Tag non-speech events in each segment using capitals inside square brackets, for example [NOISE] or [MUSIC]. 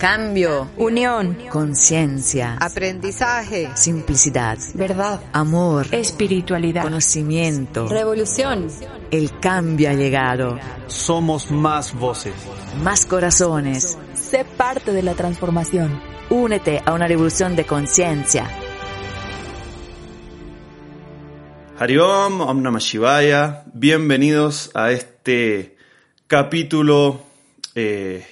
Cambio. Unión. Conciencia. Aprendizaje. Simplicidad. Verdad. Amor. Espiritualidad. Conocimiento. Revolución. El cambio ha llegado. Somos más voces. Más corazones. Sé parte de la transformación. Únete a una revolución de conciencia. Hariom, Om Namah Shivaya. Bienvenidos a este capítulo eh,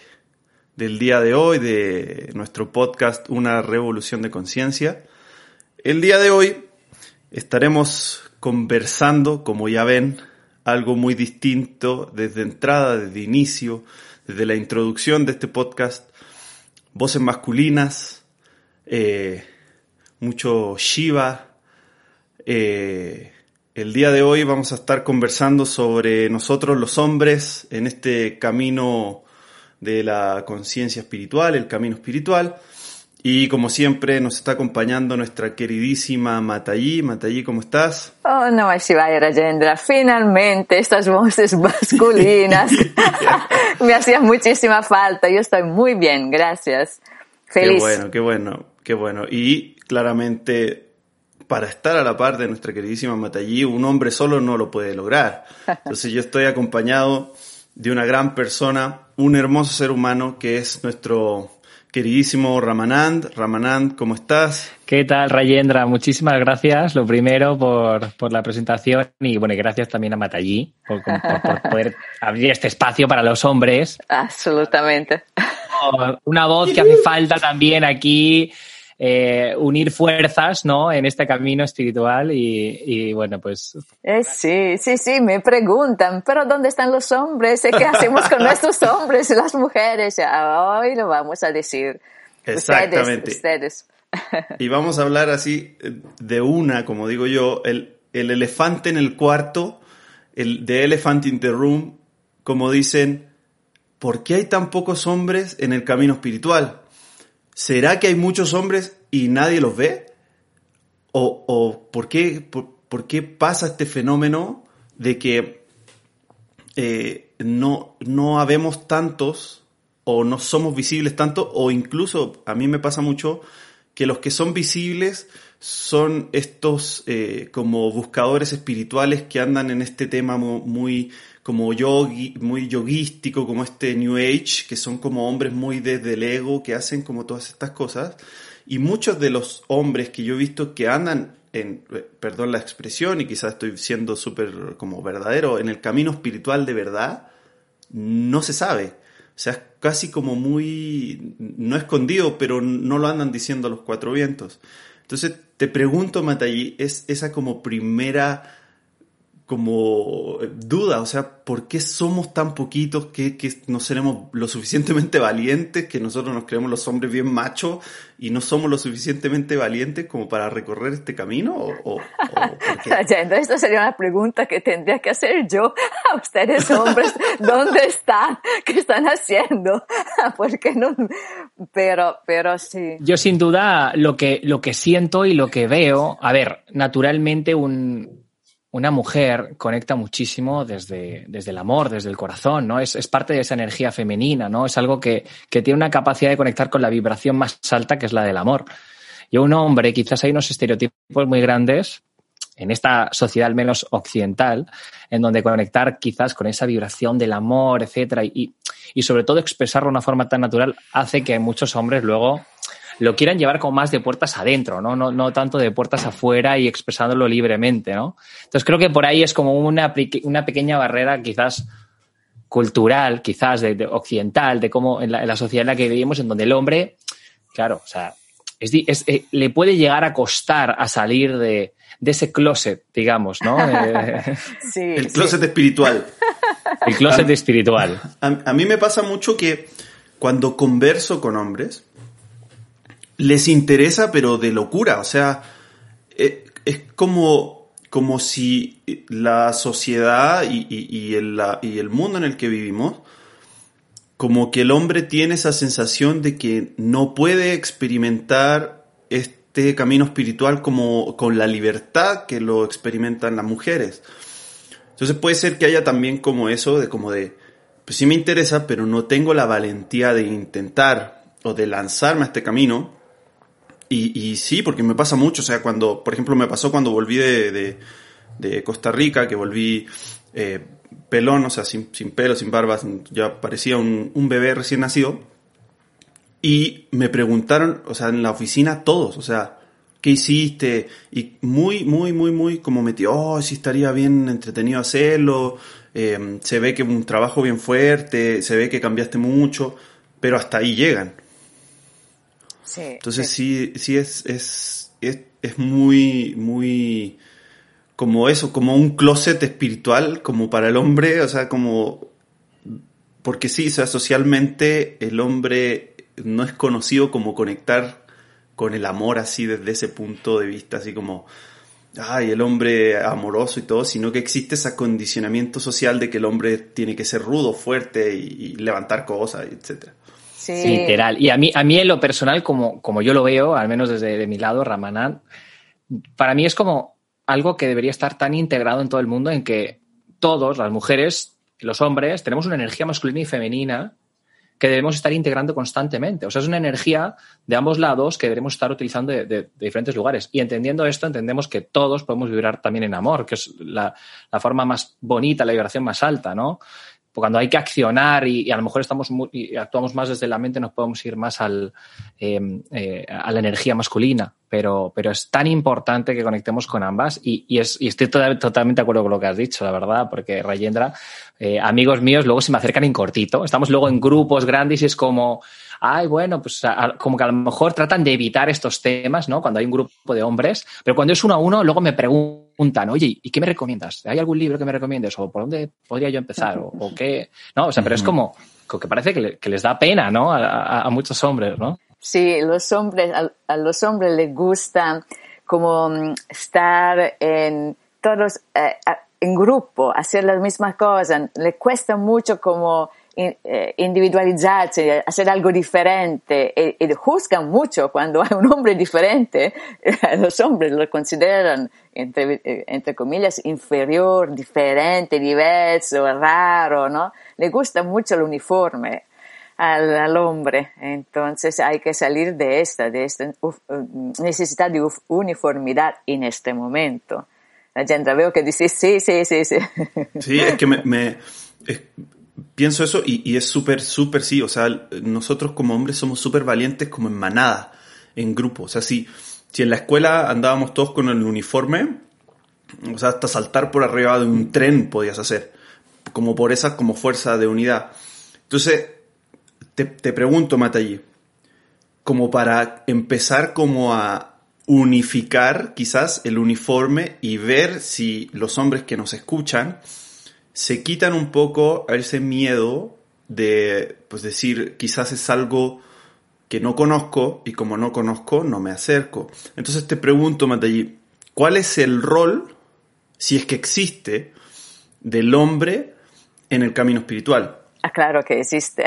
del día de hoy de nuestro podcast Una Revolución de Conciencia. El día de hoy estaremos conversando, como ya ven, algo muy distinto desde entrada, desde inicio, desde la introducción de este podcast. Voces masculinas, eh, mucho Shiva. Eh, el día de hoy vamos a estar conversando sobre nosotros los hombres en este camino de la conciencia espiritual, el camino espiritual. Y como siempre nos está acompañando nuestra queridísima Matayi. Matayi, ¿cómo estás? Oh, no, Shivaya Rajendra, finalmente estas voces [LAUGHS] masculinas [LAUGHS] me hacían muchísima falta. Yo estoy muy bien, gracias. Feliz. Qué bueno, qué bueno, qué bueno. Y claramente para estar a la par de nuestra queridísima Matayi, un hombre solo no lo puede lograr. [LAUGHS] Entonces yo estoy acompañado de una gran persona, un hermoso ser humano que es nuestro queridísimo Ramanand. Ramanand, ¿cómo estás? ¿Qué tal, Rayendra? Muchísimas gracias, lo primero, por, por la presentación y, bueno, gracias también a Matallí por, por, por poder [LAUGHS] abrir este espacio para los hombres. Absolutamente. Una voz que hace falta también aquí eh, unir fuerzas, ¿no? En este camino espiritual y, y bueno, pues. Eh, sí, sí, sí, me preguntan, pero ¿dónde están los hombres? ¿Qué hacemos con nuestros hombres y las mujeres? Ya, hoy lo vamos a decir. Exactamente. Ustedes, ustedes. Y vamos a hablar así de una, como digo yo, el, el elefante en el cuarto, el de elephant in the room, como dicen, ¿por qué hay tan pocos hombres en el camino espiritual? ¿Será que hay muchos hombres y nadie los ve? ¿O, o por, qué, por, por, qué pasa este fenómeno de que eh, no, no habemos tantos o no somos visibles tanto o incluso a mí me pasa mucho que los que son visibles son estos eh, como buscadores espirituales que andan en este tema muy, como yogi, muy yoguístico, como este New Age, que son como hombres muy desde el ego, que hacen como todas estas cosas. Y muchos de los hombres que yo he visto que andan en, perdón la expresión, y quizás estoy siendo súper como verdadero, en el camino espiritual de verdad, no se sabe. O sea, es casi como muy, no escondido, pero no lo andan diciendo los cuatro vientos. Entonces, te pregunto, Matayi, es esa como primera como duda, o sea, ¿por qué somos tan poquitos que, que, no seremos lo suficientemente [LAUGHS] valientes, que nosotros nos creemos los hombres bien machos y no somos lo suficientemente valientes como para recorrer este camino? ¿O, o, o [LAUGHS] Entonces, esta sería una pregunta que tendría que hacer yo a ustedes hombres, [LAUGHS] ¿dónde están? ¿Qué están haciendo? ¿Por qué no? Pero, pero sí. Yo sin duda lo que, lo que siento y lo que veo, a ver, naturalmente un, una mujer conecta muchísimo desde, desde el amor, desde el corazón, ¿no? Es, es parte de esa energía femenina, ¿no? Es algo que, que, tiene una capacidad de conectar con la vibración más alta, que es la del amor. Y un hombre, quizás hay unos estereotipos muy grandes en esta sociedad al menos occidental, en donde conectar quizás con esa vibración del amor, etcétera, y, y sobre todo expresarlo de una forma tan natural hace que muchos hombres luego lo quieran llevar como más de puertas adentro, ¿no? No, no tanto de puertas afuera y expresándolo libremente, ¿no? Entonces creo que por ahí es como una, una pequeña barrera quizás cultural, quizás de, de occidental, de cómo en la, en la, sociedad en la que vivimos, en donde el hombre, claro, o sea, es, es, eh, le puede llegar a costar a salir de, de ese closet, digamos, ¿no? [LAUGHS] sí, el closet sí. espiritual. El closet a, espiritual. A, a mí me pasa mucho que cuando converso con hombres, les interesa, pero de locura. O sea, es, es como, como si la sociedad y, el, la, y, el, mundo en el que vivimos, como que el hombre tiene esa sensación de que no puede experimentar este camino espiritual como con la libertad que lo experimentan las mujeres. Entonces puede ser que haya también como eso de como de, pues sí me interesa, pero no tengo la valentía de intentar o de lanzarme a este camino. Y, y, sí, porque me pasa mucho, o sea, cuando, por ejemplo, me pasó cuando volví de, de, de Costa Rica, que volví eh, pelón, o sea, sin, sin pelo, sin barba, ya parecía un, un, bebé recién nacido. Y me preguntaron, o sea, en la oficina todos, o sea, ¿qué hiciste? Y muy, muy, muy, muy como metió, oh, sí estaría bien entretenido hacerlo, eh, se ve que un trabajo bien fuerte, se ve que cambiaste mucho, pero hasta ahí llegan. Sí, Entonces sí, sí es, es, es, es muy, muy como eso, como un closet espiritual, como para el hombre, o sea, como... Porque sí, o sea, socialmente el hombre no es conocido como conectar con el amor así desde ese punto de vista, así como, ay, el hombre amoroso y todo, sino que existe ese acondicionamiento social de que el hombre tiene que ser rudo, fuerte y, y levantar cosas, etcétera. Sí. Literal. Y a mí, a mí en lo personal, como, como yo lo veo, al menos desde de mi lado, Ramanán, para mí es como algo que debería estar tan integrado en todo el mundo en que todos, las mujeres, los hombres, tenemos una energía masculina y femenina que debemos estar integrando constantemente. O sea, es una energía de ambos lados que debemos estar utilizando de, de, de diferentes lugares. Y entendiendo esto, entendemos que todos podemos vibrar también en amor, que es la, la forma más bonita, la vibración más alta, ¿no? Cuando hay que accionar y, a lo mejor estamos muy, y actuamos más desde la mente, nos podemos ir más al, eh, eh, a la energía masculina. Pero, pero es tan importante que conectemos con ambas y, y, es, y estoy totalmente de acuerdo con lo que has dicho, la verdad, porque Rayendra, eh, amigos míos, luego se me acercan en cortito. Estamos luego en grupos grandes y es como, ay, bueno, pues como que a lo mejor tratan de evitar estos temas, ¿no? Cuando hay un grupo de hombres, pero cuando es uno a uno, luego me preguntan, oye, ¿y qué me recomiendas? ¿Hay algún libro que me recomiendes? ¿O por dónde podría yo empezar? ¿O, o qué? No, o sea, pero es como que parece que, le, que les da pena, ¿no? A, a, a, muchos hombres, ¿no? Sí, los hombres, a, a los hombres les gusta como mm, estar en todos, eh, en grupo, hacer las mismas cosas. Les cuesta mucho como individualizarse, hacer algo diferente y, y, juzgan mucho cuando hay [LAUGHS] un hombre diferente. Los hombres lo consideran, entre, entre comillas, inferior, diferente, diverso, raro, ¿no? Le gusta mucho el uniforme al, al hombre. Entonces hay que salir de esta, de esta uf, necesidad de uniformidad en este momento. La gente veo que dice sí, sí, sí, sí. Sí, es que me, me es, pienso eso y, y es súper, súper, sí, o sea, nosotros como hombres somos súper valientes como en manada, en grupo, o sea, si, si en la escuela andábamos todos con el uniforme, o sea, hasta saltar por arriba de un tren podías hacer, como por esa como fuerza de unidad. Entonces, te, te pregunto, Matallí, como para empezar como a unificar quizás el uniforme y ver si los hombres que nos escuchan se quitan un poco ese miedo de pues decir quizás es algo que no conozco y como no conozco no me acerco. Entonces te pregunto, Matallí, ¿cuál es el rol, si es que existe, del hombre en el camino espiritual? Ah, claro que existe.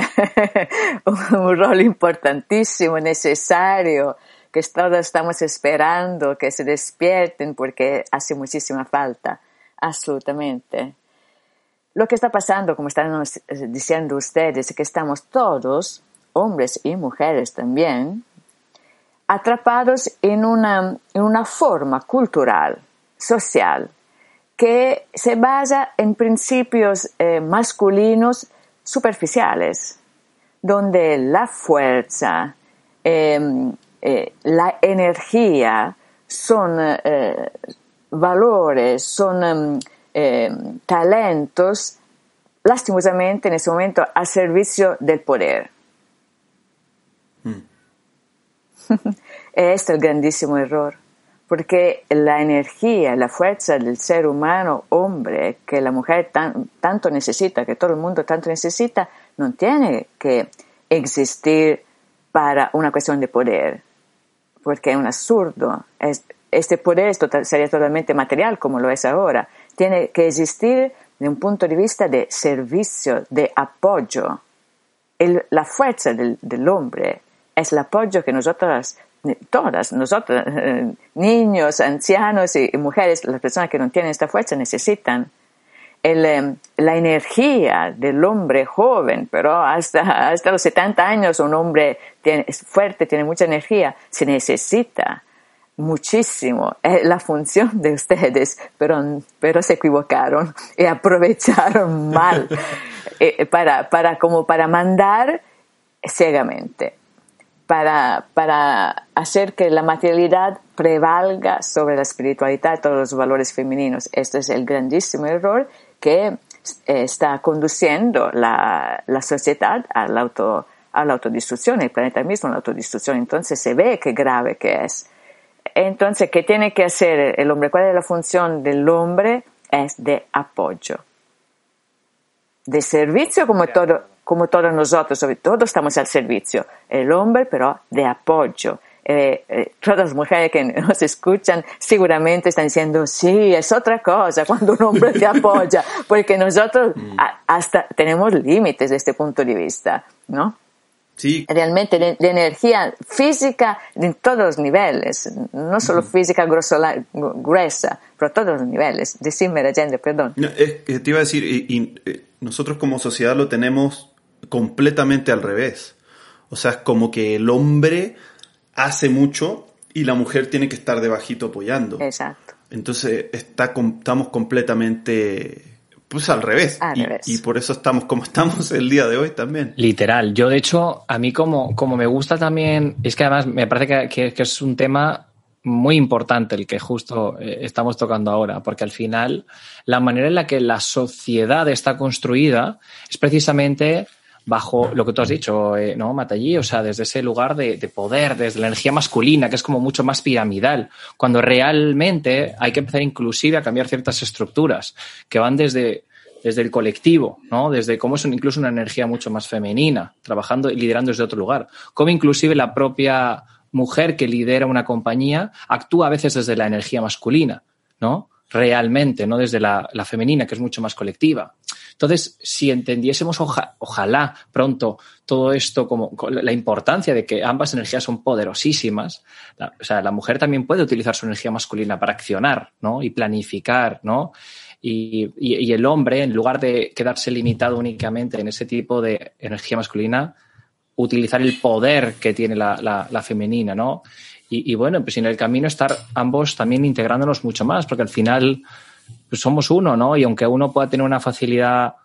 [LAUGHS] un rol importantísimo, necesario, que todos estamos esperando que se despierten porque hace muchísima falta. Absolutamente. Lo que está pasando, como están diciendo ustedes, es que estamos todos, hombres y mujeres también, atrapados en una, en una forma cultural, social, que se basa en principios eh, masculinos superficiales, donde la fuerza, eh, eh, la energía son eh, valores, son eh, talentos, lastimosamente en ese momento al servicio del poder. Mm. [LAUGHS] este es el grandísimo error, porque la energía, la fuerza del ser humano, hombre, que la mujer tan, tanto necesita, que todo el mundo tanto necesita, no tiene que existir para una cuestión de poder, porque es un absurdo. Es, este poder sería totalmente material como lo es ahora. Tiene que existir de un punto de vista de servicio, de apoyo. El, la fuerza del, del, hombre es el apoyo que nosotras, todas, nosotras, [LAUGHS] niños, ancianos y, y mujeres, las personas que no tienen esta fuerza necesitan. el, em, la energía del hombre joven, pero hasta, hasta los 70 años un hombre tiene, es fuerte, tiene mucha energía, se necesita muchísimo. Es la función de ustedes, pero, pero se equivocaron y aprovecharon [LAUGHS] mal eh, para, para, como para mandar ciegamente, para, para hacer que la materialidad prevalga sobre la espiritualidad y todos los valores femeninos. Este es el grandísimo error que eh, está conduciendo la, la sociedad a la, auto, a la autodestrucción, el planeta mismo a la autodestrucción. Entonces se ve qué grave que es. Entonces, ¿qué tiene que hacer el hombre? ¿Cuál es la función del hombre? Es de apoyo. De servicio como, todo, como todos nosotros, sobre todo estamos al servicio. El hombre, pero de apoyo. Eh, eh, todas las mujeres que [LAUGHS] nos escuchan seguramente están diciendo, sí, es otra cosa cuando un hombre te [LAUGHS] apoya, porque nosotros hasta tenemos límites desde este punto de vista, ¿no? Sí. Realmente de, de energía física en todos los niveles, no solo física grosola- gruesa, pero todos los niveles. Decime, gente, perdón. No, es te iba a decir, y- y, eh, nosotros como sociedad lo tenemos completamente al revés. O sea, es como que el hombre hace mucho y la mujer tiene que estar debajito apoyando. Exacto. Entonces está, estamos completamente pues al revés. Al y, revés. y por eso estamos como estamos el día de hoy también. Literal. Yo, de hecho, a mí como, como me gusta también, es que además me parece que, que- que es un tema muy importante el que justo eh, estamos tocando ahora, porque al final la manera en la que la sociedad está construida es precisamente bajo lo que tú has dicho, eh, ¿no, Matallí? O sea, desde ese lugar de, de poder, desde la energía masculina, que es como mucho más piramidal, cuando realmente hay que empezar inclusive a cambiar ciertas estructuras que van desde, desde el colectivo, ¿no? Desde cómo es incluso una energía mucho más femenina, trabajando y liderando desde otro lugar. Cómo inclusive la propia mujer que lidera una compañía actúa a veces desde la energía masculina, ¿no? Realmente, no desde la, femenina, que es mucho más colectiva. Entonces, si entendiésemos, oja- ojalá pronto todo esto como la importancia de que ambas energías son poderosísimas, la- o sea, la mujer también puede utilizar su energía masculina para accionar, ¿no? Y planificar, ¿no? Y, el hombre, en lugar de quedarse limitado únicamente en ese tipo de energía masculina, utilizar el poder que tiene la femenina, ¿no? Y, bueno, pues en el camino estar ambos también integrándonos mucho más, porque al final pues somos uno, ¿no? Y aunque uno pueda tener una facilidad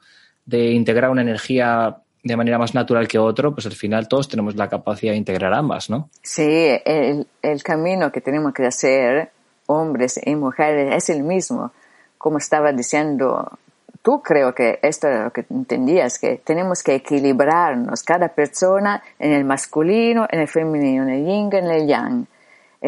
de integrar una energía de manera más natural que otro, pues al final todos tenemos la capacidad de integrar ambas, ¿no? Sí, el, el camino que tenemos que hacer, hombres y mujeres, es el mismo. Como estaba diciendo, tú creo que esto era lo que entendías, que tenemos que equilibrarnos, cada persona en el masculino, en el femenino, en el yin, en el yang.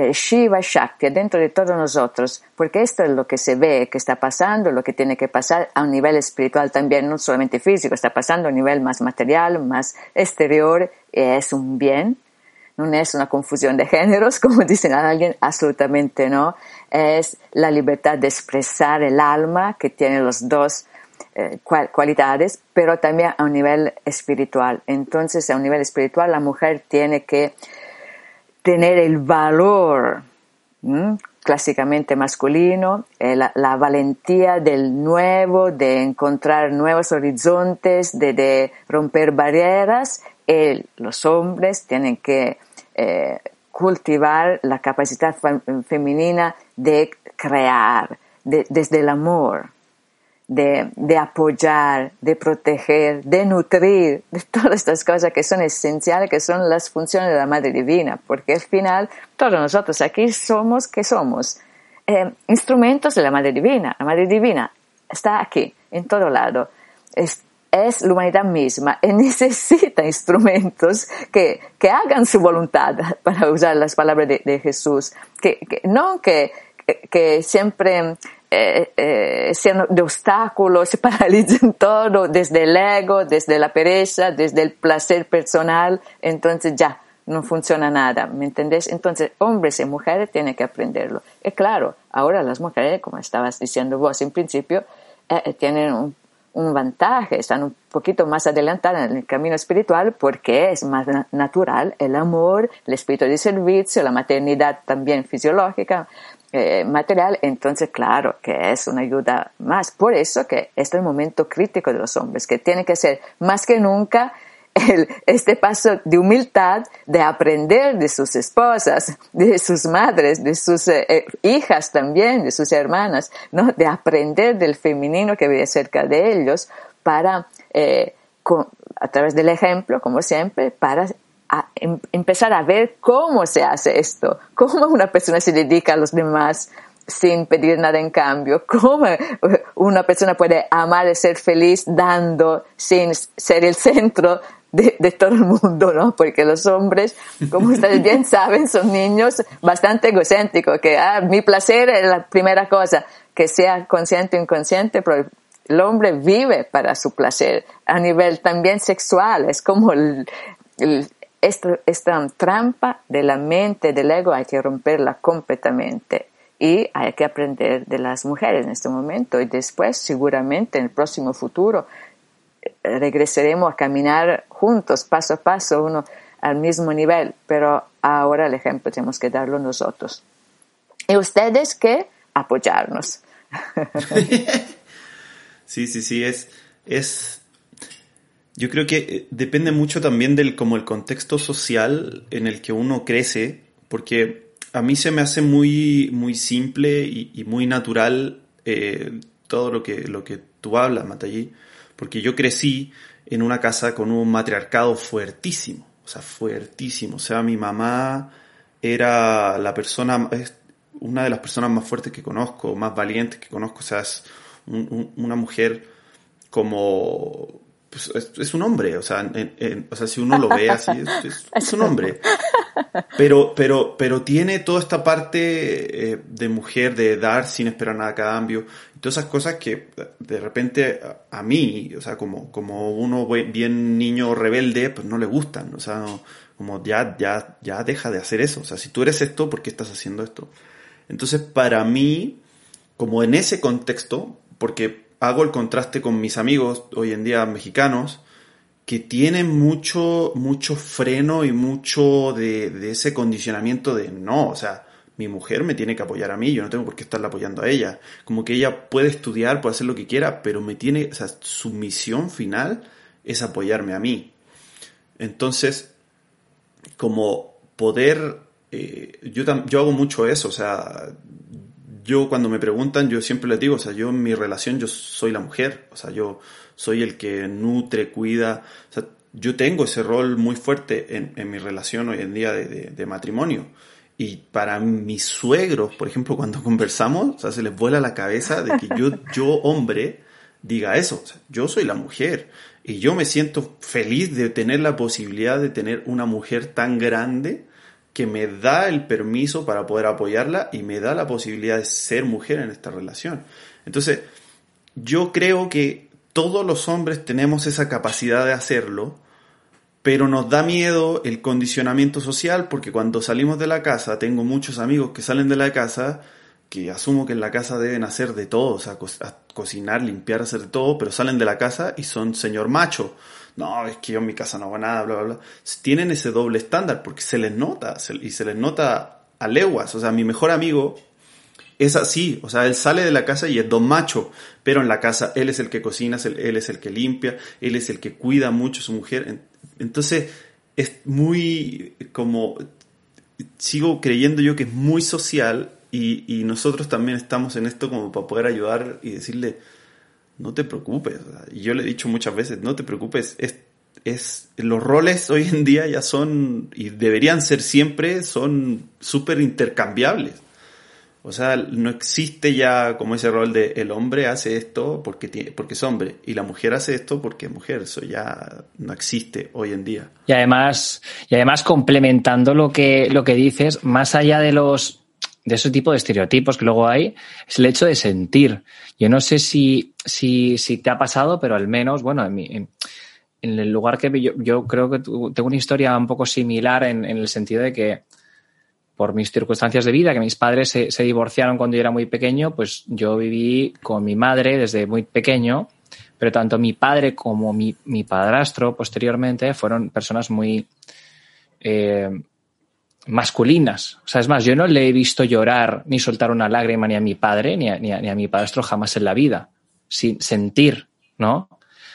Eh, Shiva Shakti dentro de todos nosotros, porque esto es lo que se ve que está pasando, lo que tiene que pasar a un nivel espiritual también, no solamente físico, está pasando a un nivel más material, más exterior, es un bien, no es una confusión de géneros, [LAUGHS] como dicen alguien, absolutamente no. Es la libertad de expresar el alma que tiene los dos eh, cual- cualidades, pero también a un nivel espiritual. Entonces, a un nivel espiritual, la mujer tiene que tener el valor clásicamente masculino, eh, la, valentía del nuevo, de encontrar nuevos horizontes, de, de romper barreras. El- los hombres tienen que eh, cultivar la capacidad fe- femenina de crear, de- desde el amor de, de apoyar, de proteger, de nutrir, de [LAUGHS] todas estas cosas que son esenciales, que son las funciones de la Madre Divina, porque al final todos nosotros aquí somos, ¿qué somos? Eh, instrumentos de la Madre Divina. La Madre Divina está aquí, en todo lado. Es, es la humanidad misma y [LAUGHS] necesita instrumentos que, que hagan su voluntad, [LAUGHS] para usar las palabras de, de Jesús. Que, que, no que, que siempre eh, eh, sean de obstáculos, se [LAUGHS] paralicen todo, desde el ego, desde la pereza, desde el placer personal, entonces ya no funciona nada, ¿me entendés? Entonces, hombres y mujeres tienen que aprenderlo. Y claro, ahora las mujeres, como estabas diciendo vos en principio, eh, tienen un, un vantaje, están un poquito más adelantadas en el camino espiritual porque es más na- natural el amor, el espíritu de servicio, la maternidad también fisiológica. Eh, material, entonces claro que es una ayuda más. Por eso que este es el momento crítico de los hombres, que tiene que ser más que nunca [LAUGHS] el, este paso de humildad, de aprender de sus esposas, de sus madres, de sus eh, eh, hijas también, de sus hermanas, ¿no? de aprender del femenino que vive cerca de ellos para, a través del ejemplo, como siempre, para em, empezar a ver cómo se hace esto, cómo una persona se dedica a los demás sin pedir nada en cambio, cómo una persona puede amar y ser feliz dando sin ser el centro de, todo el mundo, ¿no? Porque los hombres, como ustedes bien [LAUGHS] saben, son niños bastante egocéntricos, que ah, mi placer es la primera cosa, que sea consciente o inconsciente, pero el hombre vive para su placer a nivel también sexual. Es como esta trampa de la mente, del ego, hay que romperla completamente. Y hay que aprender de las mujeres en este momento y después, seguramente, en el próximo futuro, regresaremos a caminar juntos, paso a paso, uno al mismo nivel, pero ahora el ejemplo tenemos que darlo nosotros. Y ustedes que apoyarnos. [LAUGHS] Sí, sí, sí, es, es, yo creo que eh, depende mucho también del como el contexto social en el que uno crece, porque a mí se me hace muy, muy simple y, muy natural eh, todo lo que, lo que tú hablas, Matallí, porque yo crecí en una casa con un matriarcado fuertísimo, o sea, fuertísimo, o sea, mi mamá era la persona, es una de las personas más fuertes que conozco, más valientes que conozco, o sea, es una mujer como... Pues, es, un hombre, o sea, o sea, si uno lo ve así, es, [LAUGHS] un hombre. Pero, pero, pero tiene toda esta parte eh, de mujer, de dar sin esperar nada a cambio, todas esas cosas que de repente a, mí, o sea, como, como uno bien niño rebelde, pues no le gustan, o sea, como ya, ya, ya deja de hacer eso, o sea, si tú eres esto, ¿por qué estás haciendo esto? Entonces, para mí, como en ese contexto, porque hago el contraste con mis amigos hoy en día mexicanos que tienen mucho, mucho freno y mucho de, ese condicionamiento de no, o sea, mi mujer me tiene que apoyar a mí, yo no tengo por qué estarla apoyando a ella. Como que ella puede estudiar, puede hacer lo que quiera, pero me tiene, o sea, su misión final es apoyarme a mí. Entonces, como poder, eh, yo, yo hago mucho eso, o sea, yo cuando me preguntan, yo siempre les digo, o sea, yo en mi relación yo soy la mujer, o sea, yo soy el que nutre, cuida, o sea, yo tengo ese rol muy fuerte en, mi relación hoy en día de, matrimonio. Y para mis suegros, por ejemplo, cuando [LAUGHS] conversamos, o sea, se les vuela la cabeza de que yo, yo hombre, diga eso. Yo soy la mujer. Y yo me siento feliz de tener la posibilidad de tener una mujer tan grande que me da el permiso para poder apoyarla y me da la posibilidad de ser mujer en esta relación. Entonces, yo creo que todos los hombres tenemos esa capacidad de hacerlo, pero nos da miedo el condicionamiento social porque cuando salimos de la casa, tengo muchos amigos que salen de la casa que asumo que en la casa deben hacer de todo, o sea, cocinar, limpiar, hacer de todo, pero salen de la casa y son señor macho no, es que yo en mi casa no hago nada, bla, bla, bla. Tienen ese doble estándar porque se les nota y se les nota a leguas. O sea, mi mejor amigo es así, o sea, él sale de la casa y es don macho, pero en la casa él es el que cocina, él es el que limpia, él es el que cuida mucho a su mujer. Entonces, es muy como, sigo creyendo yo que es muy social y, y nosotros también estamos en esto como para poder ayudar y decirle, no te preocupes. Y yo le he dicho muchas veces, no te preocupes, es, es, los roles hoy en día ya son, y deberían ser siempre, son súper intercambiables. O sea, no existe ya como ese rol de el hombre hace esto porque, porque es hombre y la mujer hace esto porque es mujer. Eso ya no existe hoy en día. Y además, y además complementando lo que, lo que dices, más allá de los de ese tipo de estereotipos que luego hay, es el hecho de sentir. Yo no sé si, si, te ha pasado, pero al menos, bueno, en, mi, el lugar que yo, yo creo que tengo una historia un poco similar en, el sentido de que por mis circunstancias de vida, que mis padres se, divorciaron cuando yo era muy pequeño, pues yo viví con mi madre desde muy pequeño, pero tanto mi padre como mi, mi padrastro posteriormente fueron personas muy... Eh, masculinas. O sea, es más, yo no le he visto llorar ni soltar una lágrima ni a mi padre ni a, ni a, mi padrastro jamás en la vida, sin sentir, ¿no?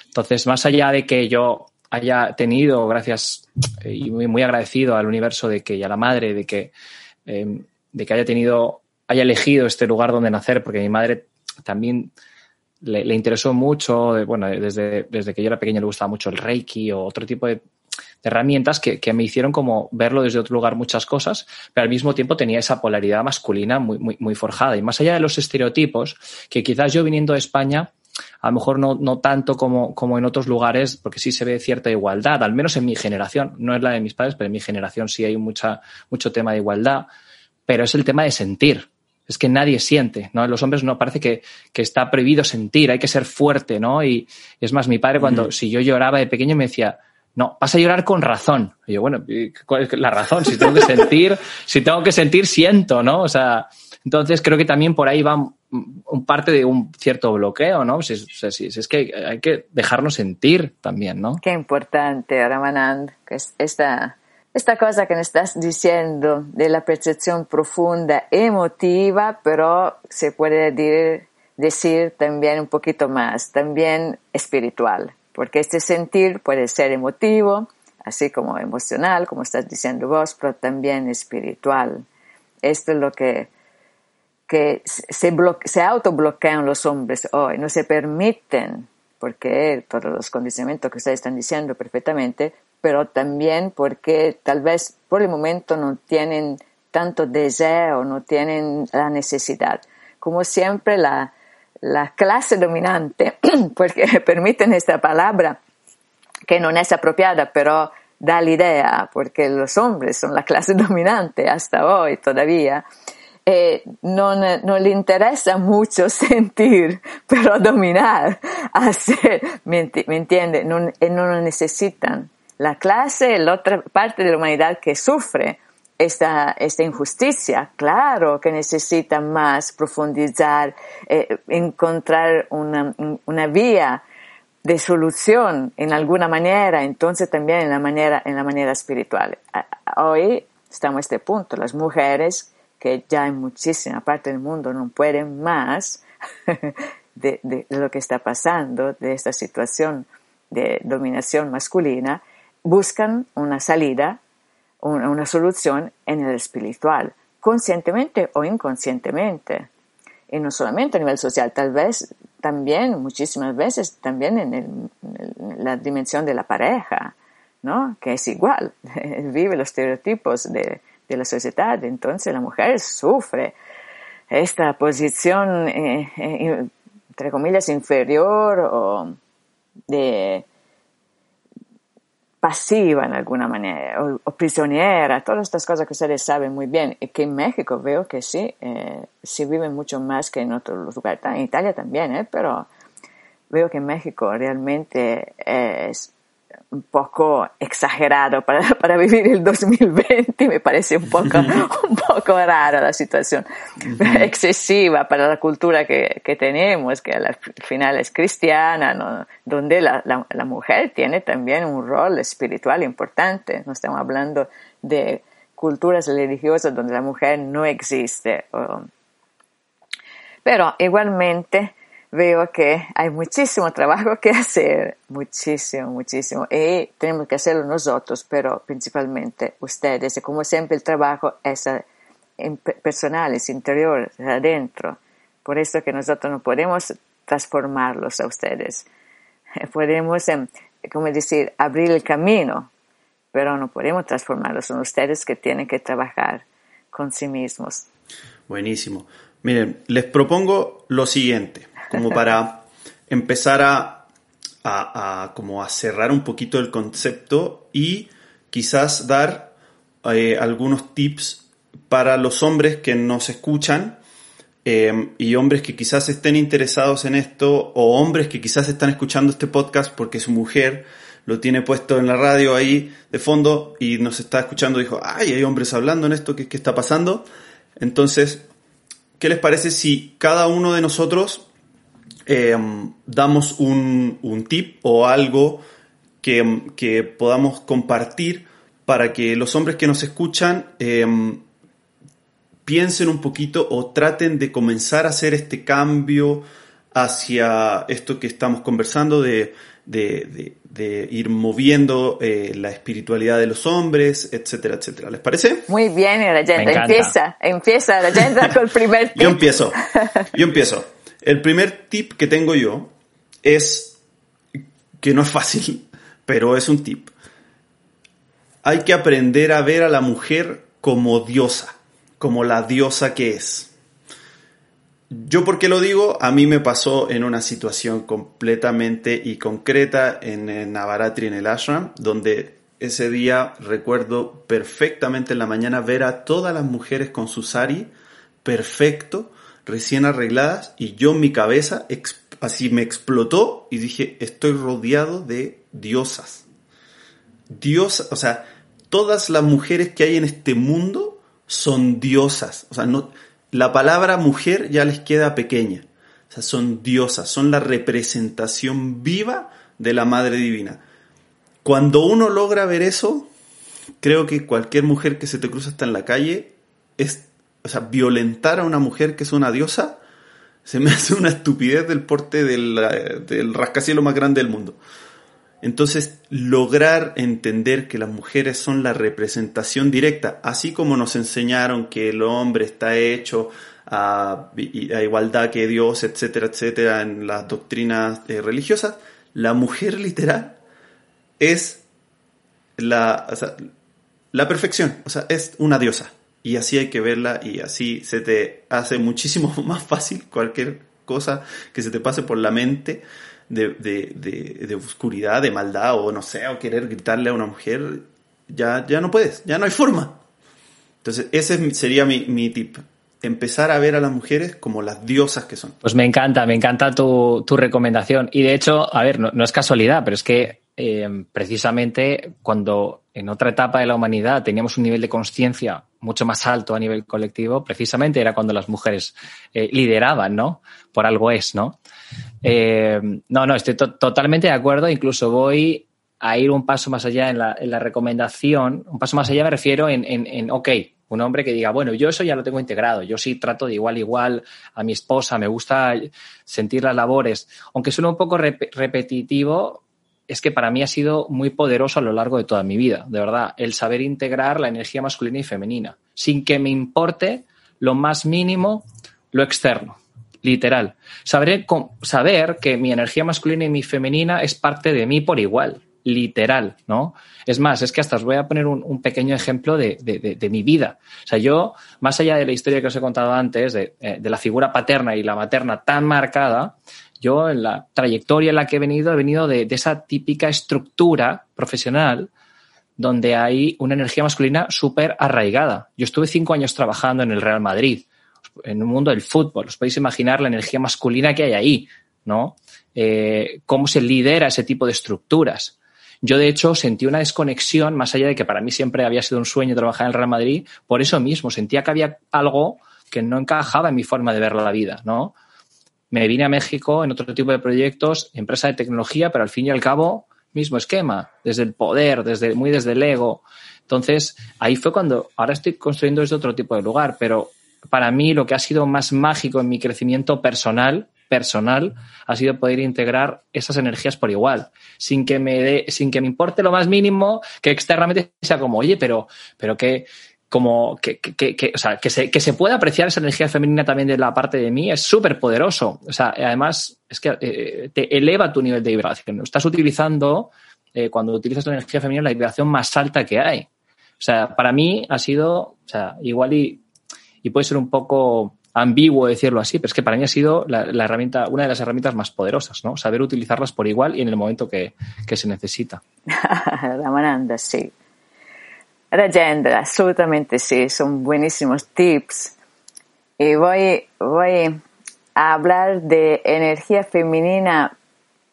Entonces, más allá de que yo haya tenido, gracias eh, y muy, muy agradecido al universo de que y a la madre de que, eh, de que haya tenido, haya elegido este lugar donde nacer, porque mi madre también le, interesó mucho, bueno, desde, desde que yo era pequeño le gustaba mucho el Reiki o otro tipo de, de herramientas que, que me hicieron como verlo desde otro lugar muchas cosas, pero al mismo tiempo tenía esa polaridad masculina muy, muy, muy forjada. Y más allá de los estereotipos, que quizás yo viniendo de España, a lo mejor no, no tanto como, como en otros lugares, porque sí se ve cierta igualdad, al menos en mi generación, no es la de mis padres, pero en mi generación sí hay mucha, mucho tema de igualdad, pero es el tema de sentir. Es que nadie siente, ¿no? Los hombres no parece que, que está prohibido sentir, hay que ser fuerte, ¿no? Y, es más, mi padre cuando, si yo lloraba de pequeño me decía, no, vas a llorar con razón. Y yo, bueno, ¿y ¿cuál es la razón? Si tengo que sentir, [LAUGHS] si tengo que sentir, siento, ¿no? O sea, entonces creo que también por ahí va un parte de un cierto bloqueo, ¿no? Si, si- si- si es que hay que dejarnos sentir también, ¿no? Qué importante, Ramanand, que es esta, esta cosa que nos estás diciendo de la percepción profunda, emotiva, pero se puede dir- decir también un poquito más, también espiritual, porque este sentir puede ser emotivo, así como emocional, como estás diciendo vos, pero también espiritual. Esto es lo que que se, se autobloquean los hombres hoy, no se permiten, porque todos los condicionamientos que ustedes están diciendo perfectamente, pero también porque tal vez por el momento no tienen tanto deseo, no tienen la necesidad. Como siempre, la, la clase dominante, [CLEARS THROAT] porque [LAUGHS] permiten esta palabra, que no es apropiada, pero da la idea, porque los hombres son la [LAUGHS] clase dominante hasta hoy todavía, eh, no, no le interesa mucho [LAUGHS] sentir, pero dominar, hacer, ¿me, enti- me entiende? No, eh, no necesitan. La clase, la otra parte de la humanidad que sufre esta, esta injusticia, claro que necesita más profundizar, eh, encontrar una, una vía de solución en alguna manera, entonces también en la manera, en la manera espiritual. Hoy estamos este punto, las mujeres que ya en muchísima parte del mundo no pueden más [LAUGHS] de, de lo que está pasando, de esta situación de dominación masculina, buscan una salida, una, solución en el espiritual, conscientemente o inconscientemente y no solamente a nivel social, tal vez también, muchísimas veces, también en, la dimensión de la pareja, ¿no? Que es igual, [LAUGHS] vive los estereotipos de, de la sociedad, entonces la mujer sufre esta posición, eh, eh, entre comillas, inferior o de pasiva en alguna manera, o, o prisionera, todas estas cosas que ustedes saben muy bien, y que en México veo que sí, eh, sí viven mucho más que en otros lugares, en Italia también, eh, pero veo que en México realmente es un poco exagerado para, [LAUGHS] para vivir el 2020 y me parece un poco, [LAUGHS] un poco rara la situación, [LAUGHS] excesiva para la cultura que, que tenemos, que al final es cristiana, ¿no? donde la, la, la mujer tiene también un rol espiritual importante. No estamos hablando de culturas religiosas donde la mujer no existe. pero igualmente veo que hay muchísimo trabajo que hacer, muchísimo, muchísimo. Y tenemos que hacerlo nosotros, pero principalmente ustedes. Como siempre el trabajo es eh, personal, es interior, es adentro. Por eso que nosotros no podemos transformarlos a ustedes. [LAUGHS] Podemos, em, como decir, abrir el camino, pero no podemos transformarlos. Son ustedes que tienen que trabajar con sí mismos. Buenísimo. Miren, les propongo lo siguiente, como para empezar a, a- como a cerrar un poquito el concepto y quizás dar eh, algunos tips para los hombres que nos escuchan eh, y hombres que quizás estén interesados en esto o hombres que quizás están escuchando este podcast porque su mujer lo tiene puesto en la radio ahí de fondo y nos está escuchando dijo, ay, hay hombres hablando en esto, ¿qué, qué está pasando? Entonces, ¿qué les parece si cada uno de nosotros eh, damos un, un tip o algo que, que podamos compartir para que los hombres que nos escuchan em, piensen un poquito o traten de comenzar a hacer este cambio hacia esto que estamos conversando de, ir moviendo eh, la espiritualidad de los hombres, etcétera, etcétera. ¿Les parece? Muy bien, Rajendra. Empieza, empieza, Rajendra, [LAUGHS] con el primer tip. [LAUGHS] Yo empiezo. Yo empiezo. El primer tip que tengo yo es que no es fácil, [LAUGHS] pero es un tip. Hay que aprender a ver a la mujer como diosa, como la diosa que es. Yo porque lo digo, a mí me pasó en una situación completamente y concreta en, Navaratri, en el ashram, donde ese día recuerdo perfectamente en la mañana ver a todas las mujeres con su sari perfecto, recién arregladas, y yo mi cabeza así me explotó y dije, estoy rodeado de diosas. Diosas, o sea, todas las mujeres que hay en este mundo son diosas. O sea, no, la palabra mujer ya les queda pequeña. O sea, son diosas, son la representación viva de la Madre Divina. Cuando uno logra ver eso, creo que cualquier mujer que se te cruza hasta en la calle es, o sea, violentar a una mujer que es una diosa, se me [LAUGHS] hace una estupidez del porte del, del rascacielos más grande del mundo. Entonces, lograr entender que las mujeres son la representación directa, así como nos enseñaron que el hombre está hecho a, igualdad que Dios, etcétera, etcétera, en las doctrinas eh, religiosas, la mujer literal es la, la perfección, o sea, es una diosa. Y así hay que verla y así se te hace muchísimo [LAUGHS] más fácil cualquier cosa que se te pase por la mente de, oscuridad, de maldad o no sé, o querer gritarle a una mujer, ya, ya no puedes, ya no hay forma. Entonces, ese sería mi, mi tip. Empezar a ver a las mujeres como las diosas que son. Pues me encanta, me encanta tu, recomendación. Y de hecho, a ver, no, es casualidad, pero es que eh, precisamente cuando en otra etapa de la humanidad teníamos un nivel de conciencia mucho más alto a nivel colectivo, precisamente era cuando las mujeres eh, lideraban, ¿no? Por algo es, ¿no? Eh, no, no, estoy totalmente de acuerdo. Incluso voy a ir un paso más allá en la, recomendación. Un paso más allá me refiero en, en, ok, un hombre que diga, bueno, yo eso ya lo tengo integrado. Yo sí trato de igual igual a mi esposa, me gusta sentir las labores. Aunque suena un poco repetitivo, es que para mí ha sido muy poderoso a lo largo de toda mi vida, de verdad, el saber integrar la energía masculina y femenina, sin que me importe lo más mínimo lo externo literal. Saber, saber que mi energía masculina y mi femenina es parte de mí por igual, literal, ¿no? Es más, es que hasta os voy a poner un, pequeño ejemplo de, mi vida. O sea, yo, más allá de la historia que os he contado antes, de, eh, la figura paterna y la materna tan marcada, yo en la trayectoria en la que he venido, he venido de, esa típica estructura profesional donde hay una energía masculina súper arraigada. Yo estuve cinco años trabajando en el Real Madrid en un mundo del fútbol. Os podéis imaginar la energía masculina que hay ahí, ¿no? Eh, cómo se lidera ese tipo de estructuras. Yo, de hecho, sentí una desconexión, más allá de que para mí siempre había sido un sueño trabajar en el Real Madrid, por eso mismo, sentía que había algo que no encajaba en mi forma de ver la vida, ¿no? Me vine a México en otro tipo de proyectos, empresa de tecnología, pero al fin y al cabo, mismo esquema, desde el poder, desde, muy desde el ego. Entonces, ahí fue cuando, ahora estoy construyendo desde otro tipo de lugar, pero para mí lo que ha sido más mágico en mi crecimiento personal, personal, ha sido poder integrar esas energías por igual, sin que me dé, sin que me importe lo más mínimo, que externamente sea como, oye, pero, pero que, como que, que, que, o sea, que, se, que se pueda apreciar esa energía femenina también de la parte de mí es súper poderoso. O sea, además es que eh, te eleva tu nivel de vibración. Estás utilizando, eh, cuando utilizas la energía femenina, la vibración más alta que hay. O sea, para mí ha sido, o sea, igual y y puede ser un poco ambiguo decirlo así, pero es que para mí ha sido la, herramienta, una de las herramientas más poderosas, ¿no? Saber utilizarlas por igual y en el momento que, se necesita. [LAUGHS] Ramananda, sí. Rajendra, absolutamente sí, son buenísimos tips. Y voy, a hablar de energía femenina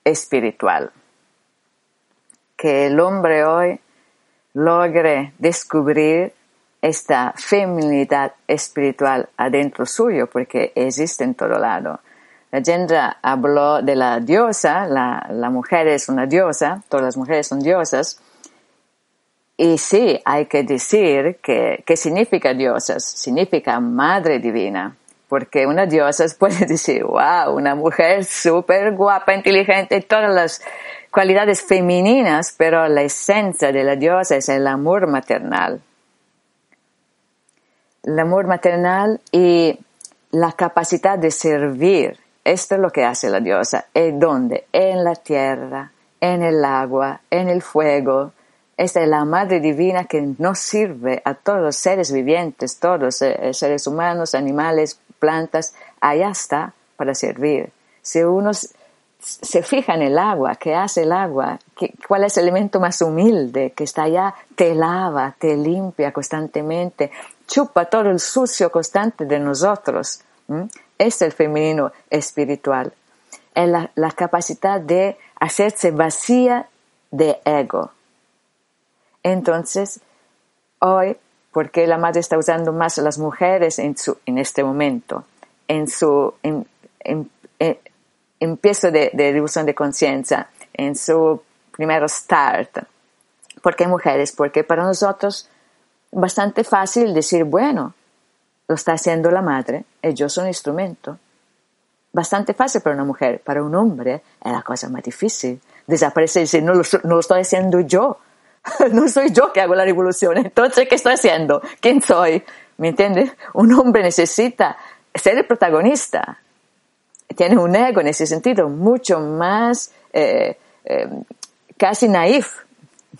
espiritual. Que el hombre hoy logre descubrir esta feminidad espiritual adentro suyo, porque existe en todo lado. La habló de la diosa, la, mujer es una diosa, todas las mujeres son diosas, y sí, hay que decir que, ¿qué significa diosas? Significa madre divina. Porque una diosa [LAUGHS] puede decir, wow, una mujer súper guapa, inteligente, todas las cualidades femeninas, pero la esencia de la diosa es el amor maternal. El amor maternal y la capacidad de servir. Esto es lo que hace la diosa. ¿Y dónde? En la tierra, en el agua, en el fuego. Esta es la Madre Divina que nos sirve a todos los seres vivientes, todos, eh, seres humanos, animales, plantas. Allá está para servir. Si uno se fija en el agua, ¿qué hace el agua? ¿Cuál es el elemento más humilde que está allá? Te lava, te limpia constantemente, chupa todo el sucio constante de nosotros. Es el femenino espiritual. Es la, capacidad de hacerse vacía de ego. Entonces, hoy, porque la madre está usando más a las mujeres en, su, en este momento, en su empiezo de, de difusión de conciencia, en su primer start. ¿Por qué mujeres? Porque para nosotros bastante fácil decir, bueno, lo está haciendo la madre y yo soy un instrumento. Bastante fácil para una mujer, para un hombre es la cosa más difícil. Desaparecer y decir, no lo, no lo estoy haciendo yo. [LAUGHS] no soy yo que hago la revolución. Entonces, ¿qué estoy haciendo? ¿Quién soy? ¿Me entiendes? Un hombre necesita ser el protagonista, tiene un ego en ese sentido mucho más eh, eh, casi naif,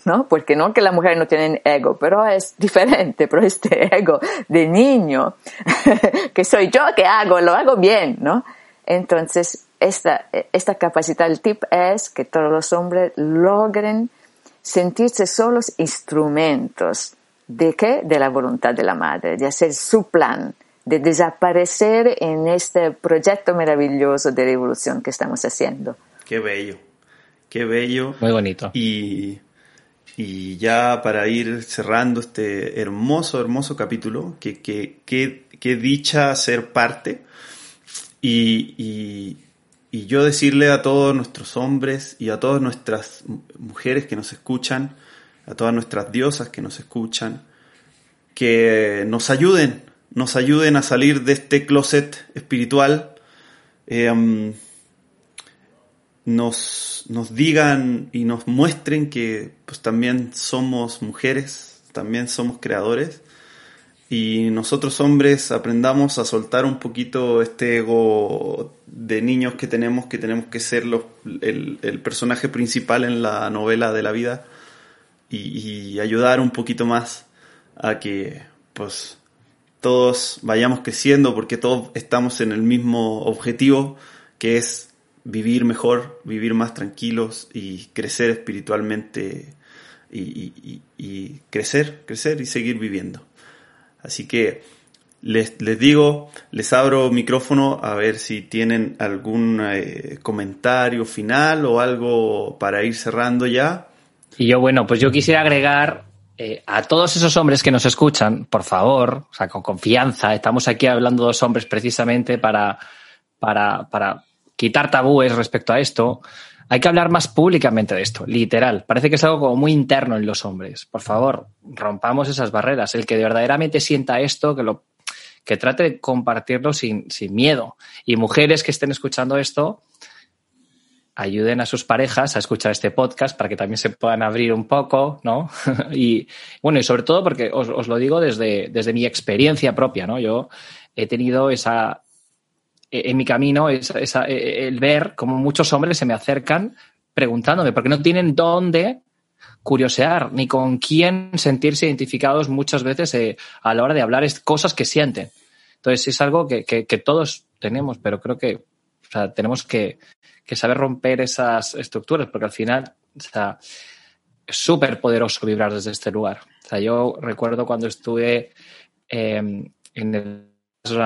¿no? Porque no que las mujeres no tienen ego, pero es diferente, pero este [LAUGHS] ego de niño, [LAUGHS] que soy yo que hago, lo hago bien, ¿no? Entonces, esta, esta capacidad, el tip es que todos los hombres logren sentirse solos instrumentos. ¿De qué? De la voluntad de la madre, de hacer su plan, de desaparecer en este proyecto maravilloso de revolución que estamos haciendo. Qué bello, qué bello. Muy bonito. Y, y ya para ir cerrando este hermoso, hermoso capítulo, que, que, que, dicha ser parte. Y, y, y, yo decirle a todos nuestros hombres y a todas nuestras mujeres que nos escuchan, a todas nuestras diosas que nos escuchan, que nos ayuden nos ayuden a salir de este closet espiritual, um, nos, nos, digan y nos muestren que pues, también somos mujeres, también somos creadores, y nosotros hombres aprendamos a soltar un poquito este ego de niños que tenemos, que tenemos que ser los, el, personaje principal en la novela de la vida, y, y ayudar un poquito más a que pues todos vayamos creciendo porque todos estamos en el mismo objetivo que es vivir mejor, vivir más tranquilos y crecer espiritualmente y, crecer, crecer y seguir viviendo. Así que les, les, digo, les abro micrófono a ver si tienen algún eh, comentario final o algo para ir cerrando ya. Y yo, bueno, pues yo quisiera agregar eh, a todos esos hombres que nos escuchan, por favor, o sea, con confianza, estamos aquí hablando dos hombres precisamente para, para, para quitar tabúes respecto a esto. Hay que hablar más públicamente de esto, literal. Parece que es algo como muy interno en los hombres. Por favor, rompamos esas barreras. El que verdaderamente sienta esto, que lo que trate de compartirlo sin, sin miedo. Y mujeres que estén escuchando esto, ayuden a sus parejas a escuchar este podcast para que también se puedan abrir un poco, ¿no? [LAUGHS] y bueno, y sobre todo porque os, lo digo desde, desde mi experiencia propia, ¿no? Yo he tenido esa, en mi camino, esa, e, el ver cómo muchos hombres se me acercan preguntándome, porque no tienen dónde curiosear ni con quién sentirse identificados muchas veces eh, a la hora de hablar cosas que sienten. Entonces es algo que, que, que todos tenemos, pero creo que o sea, tenemos que, que saber romper esas estructuras, porque al final o sea, es súper poderoso vibrar desde este lugar. O sea, yo recuerdo cuando estuve em, en el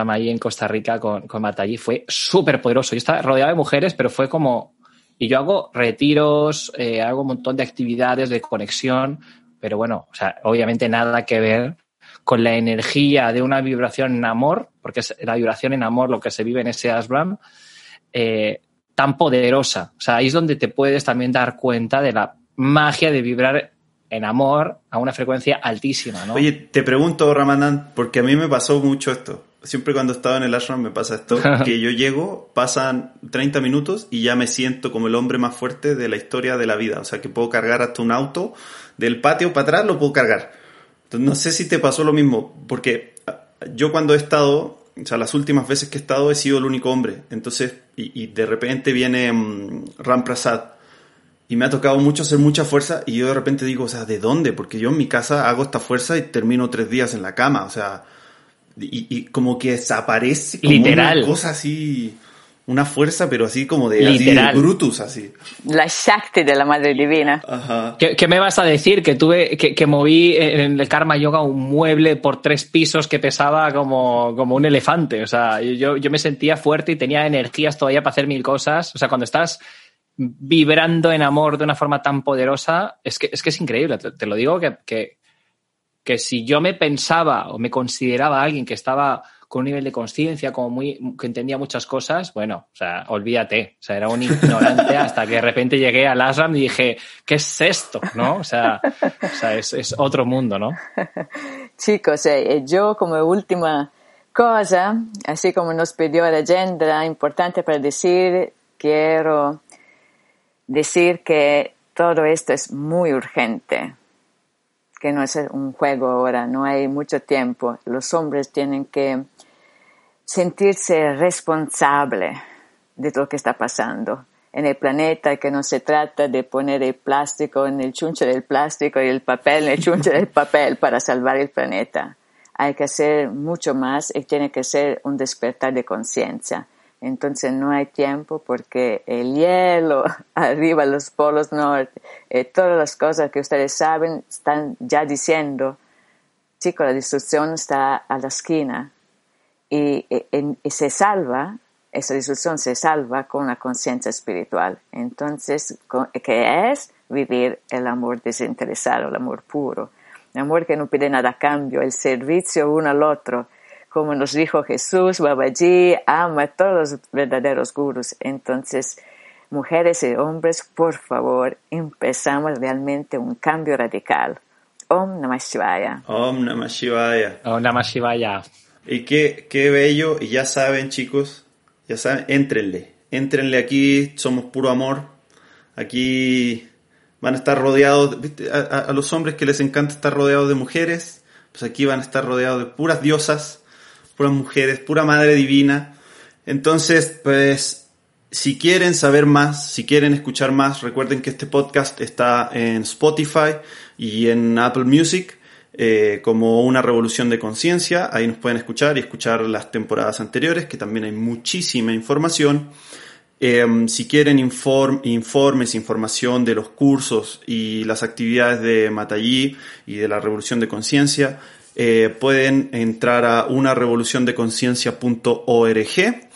ahí en Costa Rica con, con Matallí, fue súper poderoso. Yo estaba rodeado de mujeres, pero fue como... Y yo hago retiros, eh, hago un montón de actividades de conexión, pero bueno, o sea, obviamente nada que ver con la energía de una vibración en amor, porque es la vibración en amor lo que se vive en ese ashram, eh, tan poderosa. O sea, ahí es donde te puedes también dar cuenta de la magia de vibrar en amor a una frecuencia altísima, ¿no? Oye, te pregunto, Ramanán, porque a mí me pasó mucho esto. Siempre cuando he estado en el ashram me pasa esto, [LAUGHS] que yo llego, pasan 30 minutos y ya me siento como el hombre más fuerte de la historia de la vida. O sea, que puedo cargar hasta un auto del patio para atrás, lo puedo cargar. Entonces, no sé si te pasó lo mismo, porque ah, yo cuando he estado, o sea, las últimas veces que he estado he sido el único hombre. Entonces, y, y de repente viene um, Ram Prasad y me ha tocado mucho hacer mucha fuerza y yo de repente digo, o sea, ¿de dónde? Porque yo en mi casa hago esta fuerza y termino tres días en la cama, o sea, y, y como que desaparece como Literal. una cosa así, una fuerza, pero así como de, así de. Brutus, así. La Shakti de la Madre Divina. Ajá. ¿Qué, qué me vas a decir? Que tuve, que, que moví en el Karma Yoga un mueble por tres pisos que pesaba como, como un elefante. O sea, yo, yo me sentía fuerte y tenía energías todavía para hacer mil cosas. O sea, cuando estás vibrando en amor de una forma tan poderosa, es que es, que es increíble. Te, te lo digo que, que, que si yo me pensaba o me consideraba alguien que estaba con un nivel de conciencia, como muy, que entendía muchas cosas, bueno, o sea, olvídate. O sea, era un ignorante [LAUGHS] hasta que de repente llegué al ashram y dije, ¿qué es esto? ¿No? O sea, o sea es, es otro mundo, ¿no? [LAUGHS] Chicos, eh, yo como última cosa, así como nos pidió Rajendra, importante para decir, quiero decir que todo esto es muy urgente, que no es un juego ahora, no hay mucho tiempo. Los hombres tienen que sentirse responsables de lo que está pasando en el planeta, que no se trata de poner el plástico en el chunche del plástico y el papel en el chunche del [LAUGHS] papel para salvar el planeta. Hay que hacer mucho más y tiene que ser un despertar de conciencia. Entonces no hay tiempo porque el hielo [LAUGHS] arriba, los polos norte, eh, todas las cosas que ustedes saben están ya diciendo, chicos, la destrucción está a la esquina y, y, y se salva, esa destrucción se salva con la conciencia espiritual. Entonces, ¿qué es? Vivir el amor desinteresado, el amor puro, el amor que no pide nada a cambio, el servicio uno al otro como nos dijo Jesús, Babaji ama a todos los verdaderos gurus. Entonces, mujeres y hombres, por favor, empezamos realmente un cambio radical. Om Namah Shivaya. Om Namah Shivaya. Om Namah Shivaya. Y qué, qué bello, y ya saben chicos, ya saben, éntrenle, éntrenle aquí, somos puro amor, aquí van a estar rodeados, ¿viste? A, a, a los hombres que les encanta estar rodeados de mujeres, pues aquí van a estar rodeados de puras diosas, puras mujeres, pura madre divina. Entonces, pues, si quieren saber más, si quieren escuchar más, recuerden que este podcast está en Spotify y en Apple Music eh, como una revolución de conciencia. Ahí nos pueden escuchar y escuchar las temporadas anteriores, que también hay muchísima información. Eh, si quieren inform informes, información de los cursos y las actividades de Matallí y de la revolución de conciencia, eh, pueden entrar a unarevoluciondeconciencia.org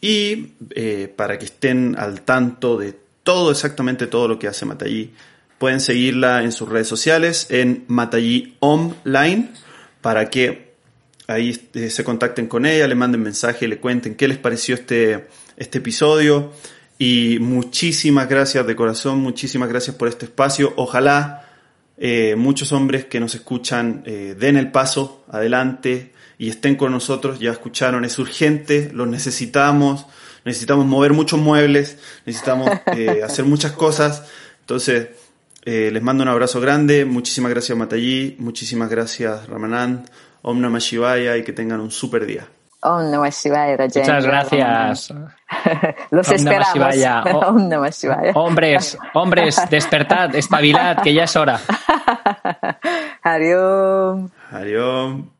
y eh, para que estén al tanto de todo, exactamente todo lo que hace Matallí, pueden seguirla en sus redes sociales en Matallí Online para que ahí eh, se contacten con ella, le manden mensaje, le cuenten qué les pareció este, este episodio. Y muchísimas gracias de corazón, muchísimas gracias por este espacio. Ojalá eh, muchos hombres que nos escuchan eh, den el paso adelante y estén con nosotros. Ya escucharon, es urgente, los necesitamos, necesitamos mover muchos muebles, necesitamos eh, [LAUGHS] hacer muchas cosas. Entonces, les mando un abrazo grande. Muchísimas gracias Matallí, muchísimas gracias Ramanand, Om Namah Shivaya y que tengan un super día. Om Namah Shivaya, Rajendra. Muchas gracias. [LAUGHS] Los Om esperamos. Namah Om Namah Shivaya. Hombres, hombres, [LAUGHS] despertad, espabilad, que ya es hora. [LAUGHS] Hariom. Hariom.